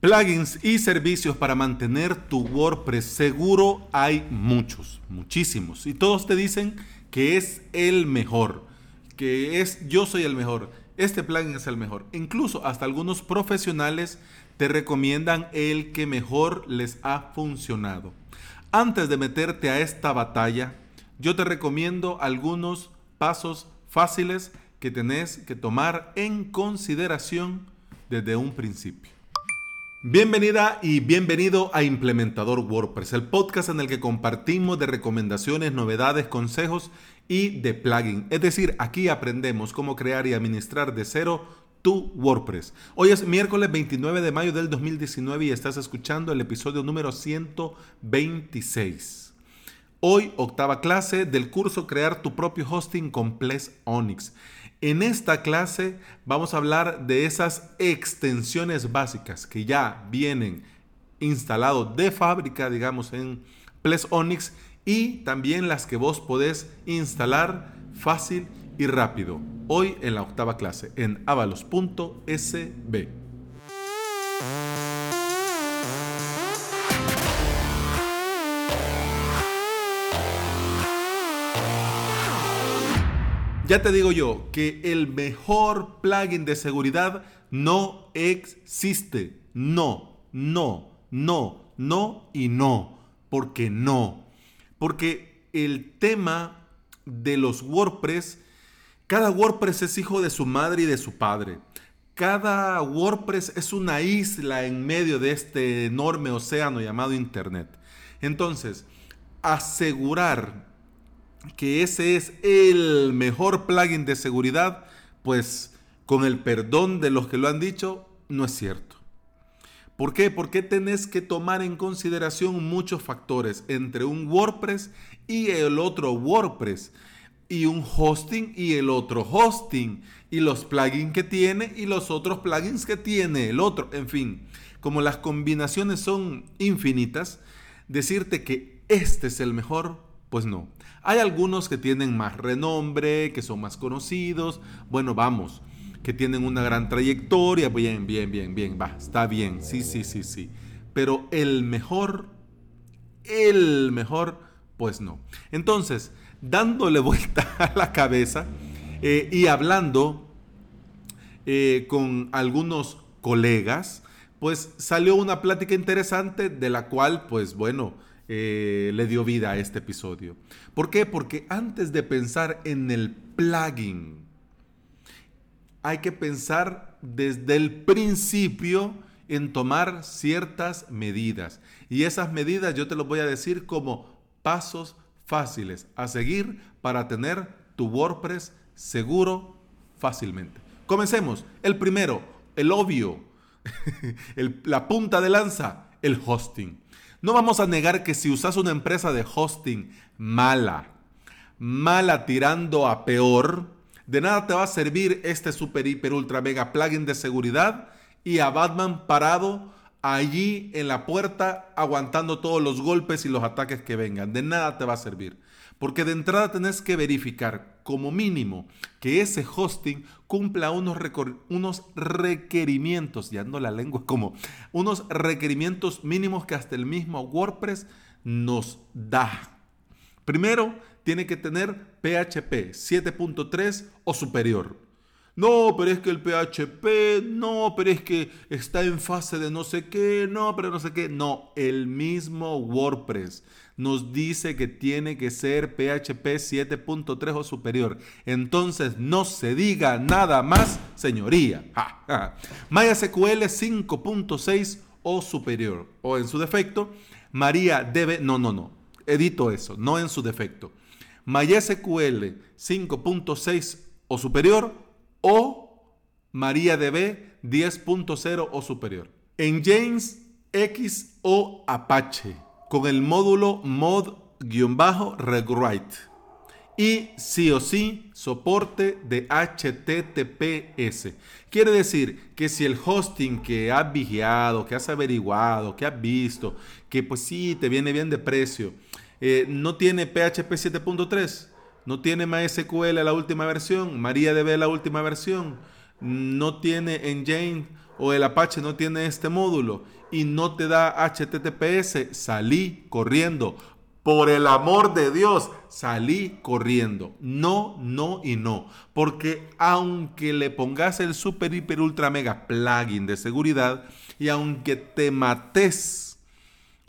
Plugins y servicios para mantener tu WordPress seguro hay muchos, muchísimos. Y todos te dicen que es el mejor, que es yo soy el mejor, este plugin es el mejor. Incluso hasta algunos profesionales te recomiendan el que mejor les ha funcionado. Antes de meterte a esta batalla, yo te recomiendo algunos pasos fáciles que tenés que tomar en consideración desde un principio. Bienvenida y bienvenido a Implementador WordPress, el podcast en el que compartimos de recomendaciones, novedades, consejos y de plugin. Es decir, aquí aprendemos cómo crear y administrar de cero tu WordPress. Hoy es miércoles 29 de mayo del 2019 y estás escuchando el episodio número 126. Hoy, octava clase del curso Crear tu propio hosting con Ples Onyx. En esta clase vamos a hablar de esas extensiones básicas que ya vienen instalados de fábrica, digamos, en Ples Onyx y también las que vos podés instalar fácil y rápido. Hoy en la octava clase en avalos.sb. Ya te digo yo que el mejor plugin de seguridad no existe. No, no, no, no y no. Porque no. Porque el tema de los WordPress, cada WordPress es hijo de su madre y de su padre. Cada WordPress es una isla en medio de este enorme océano llamado Internet. Entonces, asegurar que ese es el mejor plugin de seguridad, pues con el perdón de los que lo han dicho, no es cierto. ¿Por qué? Porque tenés que tomar en consideración muchos factores entre un WordPress y el otro WordPress, y un hosting y el otro hosting, y los plugins que tiene y los otros plugins que tiene el otro. En fin, como las combinaciones son infinitas, decirte que este es el mejor pues no. Hay algunos que tienen más renombre, que son más conocidos. Bueno, vamos, que tienen una gran trayectoria. Bien, bien, bien, bien. Va, está bien. Sí, sí, sí, sí. Pero el mejor, el mejor, pues no. Entonces, dándole vuelta a la cabeza eh, y hablando eh, con algunos colegas, pues salió una plática interesante de la cual, pues bueno, eh, le dio vida a este episodio. ¿Por qué? Porque antes de pensar en el plugin, hay que pensar desde el principio en tomar ciertas medidas. Y esas medidas yo te lo voy a decir como pasos fáciles a seguir para tener tu WordPress seguro fácilmente. Comencemos. El primero, el obvio, la punta de lanza, el hosting. No vamos a negar que si usas una empresa de hosting mala, mala tirando a peor, de nada te va a servir este super, hiper, ultra, mega plugin de seguridad y a Batman parado allí en la puerta aguantando todos los golpes y los ataques que vengan. De nada te va a servir. Porque de entrada tenés que verificar como mínimo que ese hosting cumpla unos, unos requerimientos, ya ando la lengua como, unos requerimientos mínimos que hasta el mismo WordPress nos da. Primero, tiene que tener PHP 7.3 o superior. No, pero es que el PHP, no, pero es que está en fase de no sé qué, no, pero no sé qué. No, el mismo WordPress nos dice que tiene que ser PHP 7.3 o superior. Entonces no se diga nada más, señoría. MySQL 5.6 o superior. O en su defecto, María debe, no, no, no, edito eso, no en su defecto. MySQL 5.6 o superior o MariaDB 10.0 o superior. En James X o Apache con el módulo mod-rewrite y sí o sí soporte de HTTPS. Quiere decir que si el hosting que has vigiado, que has averiguado, que has visto, que pues sí te viene bien de precio, eh, no tiene PHP 7.3, no tiene MySQL la última versión, MariaDB la última versión, no tiene Engine o el Apache no tiene este módulo y no te da HTTPS, salí corriendo. Por el amor de Dios, salí corriendo. No, no y no. Porque aunque le pongas el super, hiper, ultra, mega plugin de seguridad y aunque te mates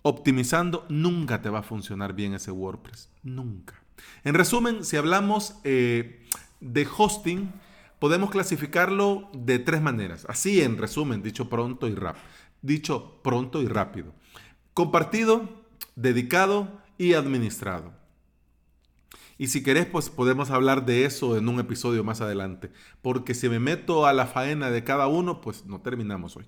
optimizando, nunca te va a funcionar bien ese WordPress. Nunca. En resumen, si hablamos eh, de hosting, podemos clasificarlo de tres maneras. Así en resumen, dicho pronto y rápido. Dicho pronto y rápido. Compartido, dedicado y administrado. Y si querés, pues podemos hablar de eso en un episodio más adelante. Porque si me meto a la faena de cada uno, pues no terminamos hoy.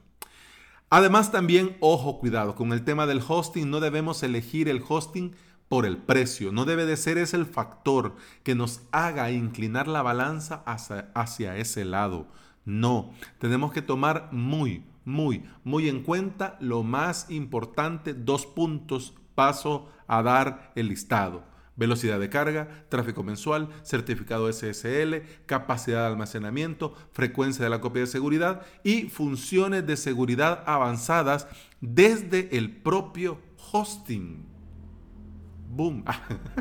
Además también, ojo, cuidado, con el tema del hosting, no debemos elegir el hosting por el precio. No debe de ser ese el factor que nos haga inclinar la balanza hacia, hacia ese lado. No, tenemos que tomar muy, muy, muy en cuenta lo más importante, dos puntos, paso a dar el listado. Velocidad de carga, tráfico mensual, certificado SSL, capacidad de almacenamiento, frecuencia de la copia de seguridad y funciones de seguridad avanzadas desde el propio hosting. Boom.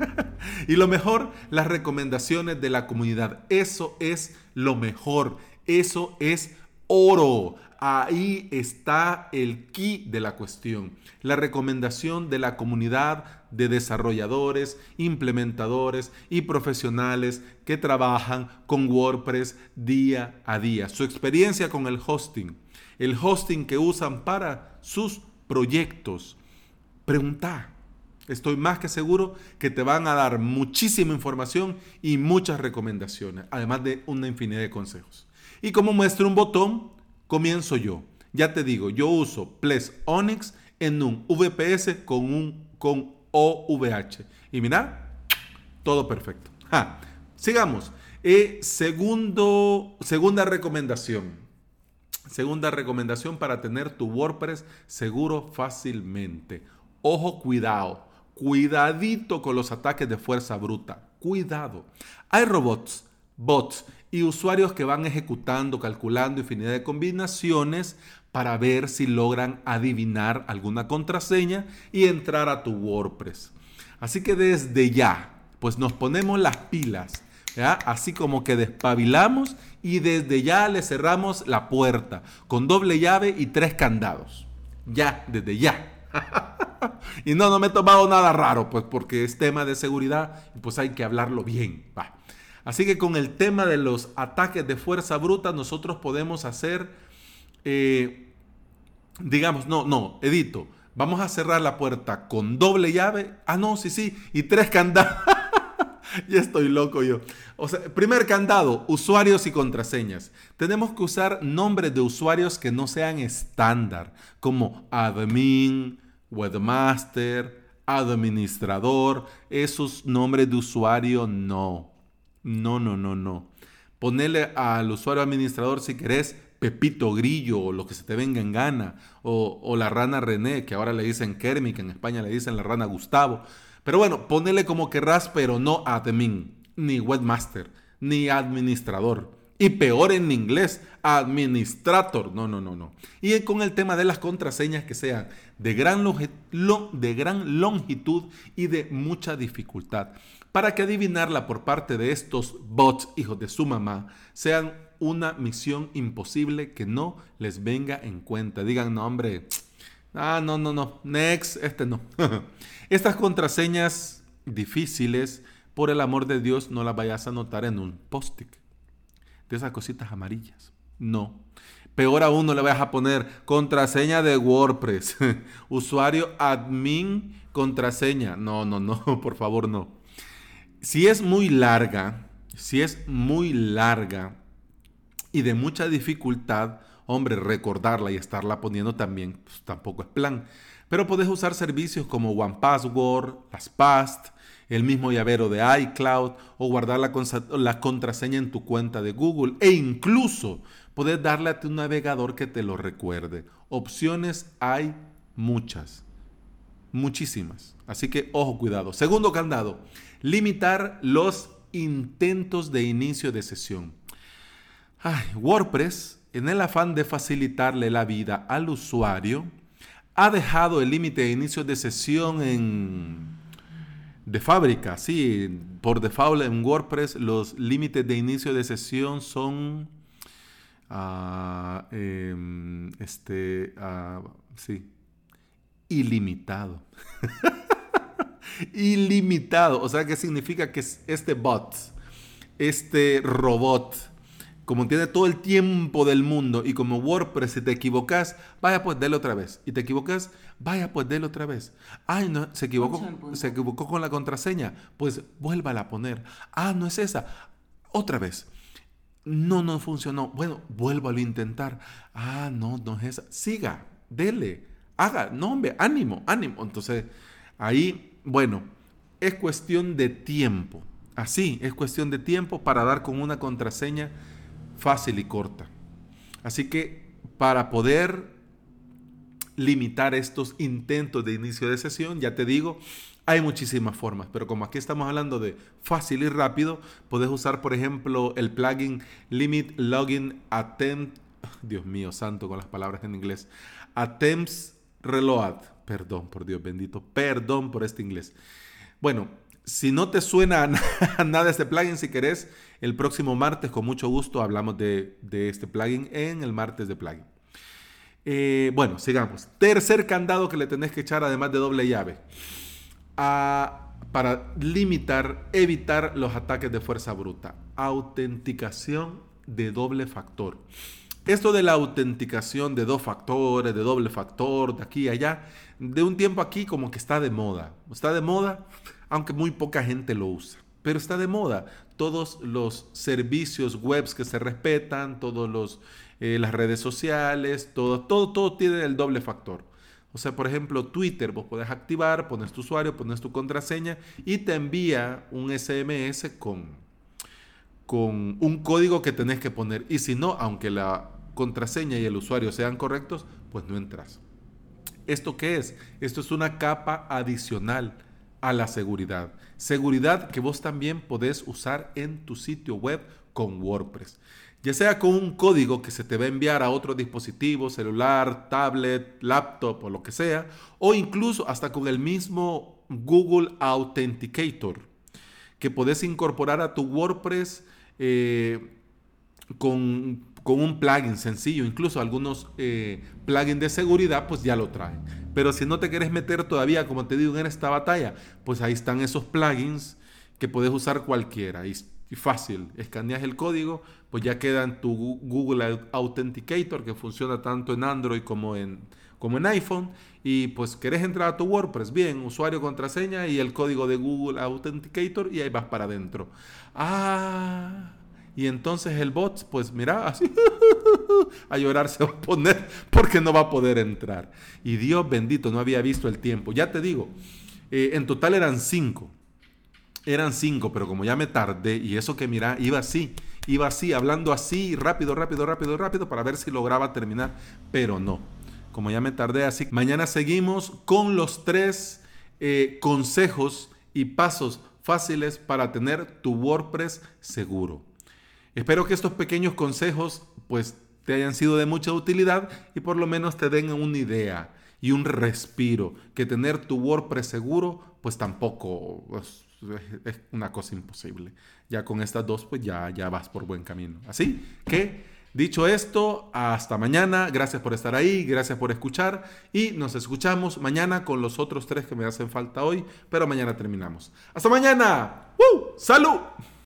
y lo mejor, las recomendaciones de la comunidad. Eso es lo mejor. Eso es oro. Ahí está el key de la cuestión. La recomendación de la comunidad de desarrolladores, implementadores y profesionales que trabajan con WordPress día a día. Su experiencia con el hosting. El hosting que usan para sus proyectos. Pregunta Estoy más que seguro que te van a dar muchísima información y muchas recomendaciones, además de una infinidad de consejos. Y como muestra un botón, comienzo yo. Ya te digo, yo uso Ples Onyx en un VPS con un con OVH. Y mira, todo perfecto. Sigamos. Eh, segundo, segunda recomendación. Segunda recomendación para tener tu WordPress seguro fácilmente. Ojo, cuidado Cuidadito con los ataques de fuerza bruta. Cuidado. Hay robots, bots y usuarios que van ejecutando, calculando infinidad de combinaciones para ver si logran adivinar alguna contraseña y entrar a tu WordPress. Así que desde ya, pues nos ponemos las pilas, así como que despabilamos y desde ya le cerramos la puerta con doble llave y tres candados. Ya, desde ya. y no, no me he tomado nada raro, pues porque es tema de seguridad pues hay que hablarlo bien. Así que con el tema de los ataques de fuerza bruta, nosotros podemos hacer, eh, digamos, no, no, edito, vamos a cerrar la puerta con doble llave. Ah, no, sí, sí, y tres candados. ya estoy loco yo. O sea, primer candado, usuarios y contraseñas. Tenemos que usar nombres de usuarios que no sean estándar, como admin, webmaster, administrador. Esos nombres de usuario no. No, no, no, no. Ponerle al usuario administrador si querés Pepito Grillo o lo que se te venga en gana. O, la rana René, que ahora le dicen Kermit, que en España le dicen la rana Gustavo. Pero bueno, ponele como querrás, pero no admin, ni webmaster, ni administrador. Y peor en inglés, administrator. No, no, no, no. Y con el tema de las contraseñas que sean de gran, de gran longitud y de mucha dificultad. Para que adivinarla por parte de estos bots, hijos de su mamá, sean una misión imposible que no les venga en cuenta. Digan, no, hombre, Ah, no, no, no. Next, este no. Estas contraseñas difíciles, por el amor de Dios, no las vayas a anotar en un post-it. De esas cositas amarillas. No. Peor aún, no le vayas a poner contraseña de WordPress. Usuario admin contraseña. No, no, no, por favor, no. Si es muy larga, si es muy larga y de mucha dificultad, hombre, recordarla y estarla poniendo también pues, tampoco es plan. Pero puedes usar servicios como OnePassword, el mismo llavero de iCloud o guardar la, la, contraseña en tu cuenta de Google e incluso puedes darle a tu navegador que te lo recuerde. Opciones hay muchas, muchísimas. Así que ojo, cuidado. Segundo candado, limitar los intentos de inicio de sesión. WordPress en el afán de facilitarle la vida al usuario, ha dejado el límite de inicio de sesión en de fábrica, sí, por default en WordPress los límites de inicio de sesión son uh, este, uh, sí, ilimitado. ilimitado, o sea, ¿qué significa que este bot, este robot, como tiene todo el tiempo del mundo y como WordPress, si te equivocas, vaya pues déle otra vez. Y te equivocas, vaya pues déle otra vez. Ay, no, se equivocó, se equivocó con la contraseña, pues vuélvala a poner. Ah, no es esa, otra vez. No, no funcionó. Bueno, vuélvalo a intentar. Ah, no, no es esa. Siga, dele, haga, no, hombre, ánimo, ánimo. Entonces, ahí, bueno, es cuestión de tiempo. Así, es cuestión de tiempo para dar con una contraseña fácil y corta. Así que para poder limitar estos intentos de inicio de sesión, ya te digo, hay muchísimas formas, pero como aquí estamos hablando de fácil y rápido, puedes usar, por ejemplo, el plugin Limit Login Attempt, Dios mío santo con las palabras en inglés, Attempts Reload, perdón, por Dios bendito, perdón por este inglés. Bueno, si no te suena nada este plugin, si querés, el próximo martes, con mucho gusto, hablamos de, este plugin en el martes de plugin. Eh, bueno, sigamos. Tercer candado que le tenés que echar, además de doble llave, para limitar, evitar los ataques de fuerza bruta. Autenticación de doble factor. Esto de la autenticación de dos factores, de doble factor, de aquí y allá, de un tiempo aquí como que está de moda. Está de moda, aunque muy poca gente lo usa. Pero está de moda. Todos los servicios webs que se respetan, todas eh, las redes sociales, todo, todo, todo tiene el doble factor. O sea, por ejemplo, Twitter, vos podés activar, pones tu usuario, pones tu contraseña y te envía un SMS con, con un código que tenés que poner. Y si no, aunque la contraseña y el usuario sean correctos, pues no entras. ¿Esto qué es? Esto es una capa adicional a la seguridad. Seguridad que vos también podés usar en tu sitio web con WordPress. Ya sea con un código que se te va a enviar a otro dispositivo, celular, tablet, laptop o lo que sea, o incluso hasta con el mismo Google Authenticator, que podés incorporar a tu WordPress eh, con con un plugin sencillo, incluso algunos eh, plugins de seguridad, pues ya lo traen. Pero si no te quieres meter todavía, como te digo, en esta batalla, pues ahí están esos plugins que puedes usar cualquiera. Y, fácil, escaneas el código, pues ya queda en tu Google Authenticator, que funciona tanto en Android como en, como en iPhone. Y pues querés entrar a tu WordPress, bien, usuario, contraseña y el código de Google Authenticator y ahí vas para adentro. Ah y entonces el bot, pues mira, así a llorar se va a poner porque no va a poder entrar. Y Dios bendito, no había visto el tiempo. Ya te digo, eh, en total eran cinco. Eran cinco, pero como ya me tardé, y eso que mira, iba así, iba así, hablando así, rápido, rápido, rápido, rápido, para ver si lograba terminar, pero no. Como ya me tardé así, mañana seguimos con los tres eh, consejos y pasos fáciles para tener tu WordPress seguro. Espero que estos pequeños consejos pues te hayan sido de mucha utilidad y por lo menos te den una idea y un respiro, que tener tu WordPress seguro pues tampoco es, una cosa imposible. Ya con estas dos pues ya, ya vas por buen camino. Así que dicho esto, hasta mañana, gracias por estar ahí, gracias por escuchar y nos escuchamos mañana con los otros tres que me hacen falta hoy, pero mañana terminamos. Hasta mañana. ¡Salud!